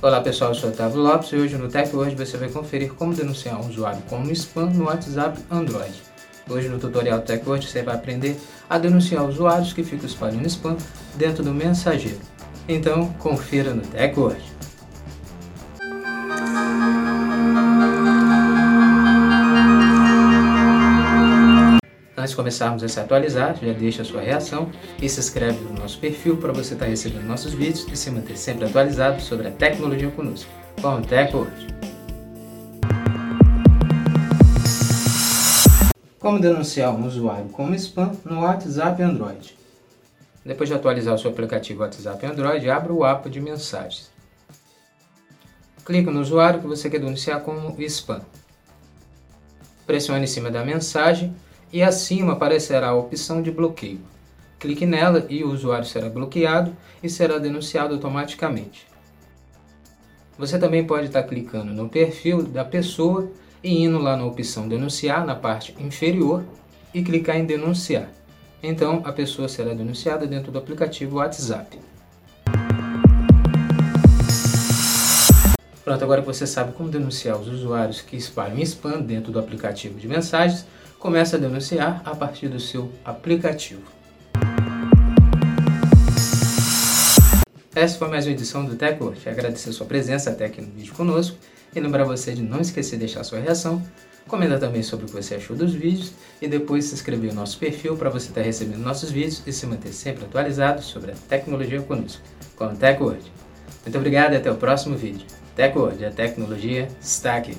Olá pessoal, eu sou Otávio Lopes e hoje no TechWord você vai conferir como denunciar um usuário como spam no WhatsApp Android. Hoje no tutorial TechWord você vai aprender a denunciar usuários que ficam espalhando spam dentro do mensageiro. Então confira no TechWord. Antes de começarmos a se atualizar, já deixa a sua reação e se inscreve no nosso perfil para você estar recebendo nossos vídeos e se manter sempre atualizado sobre a tecnologia conosco. Bom, Tech hoje! Como denunciar um usuário como spam no WhatsApp Android? Depois de atualizar o seu aplicativo WhatsApp Android, abra o app de mensagens. Clique no usuário que você quer denunciar como spam. Pressione em cima da mensagem e acima aparecerá a opção de bloqueio. Clique nela e o usuário será bloqueado e será denunciado automaticamente. Você também pode estar clicando no perfil da pessoa e indo lá na opção denunciar na parte inferior e clicar em denunciar. Então a pessoa será denunciada dentro do aplicativo WhatsApp. Pronto, agora que você sabe como denunciar os usuários que espalham spam dentro do aplicativo de mensagens, comece a denunciar a partir do seu aplicativo. Essa foi mais uma edição do TechWord. Agradecer sua presença até aqui no vídeo conosco e lembrar você de não esquecer de deixar sua reação, comentar também sobre o que você achou dos vídeos e depois se inscrever no nosso perfil para você estar recebendo nossos vídeos e se manter sempre atualizado sobre a tecnologia conosco, com o TechWord. Muito obrigado e até o próximo vídeo. TechWord, a tecnologia está aqui.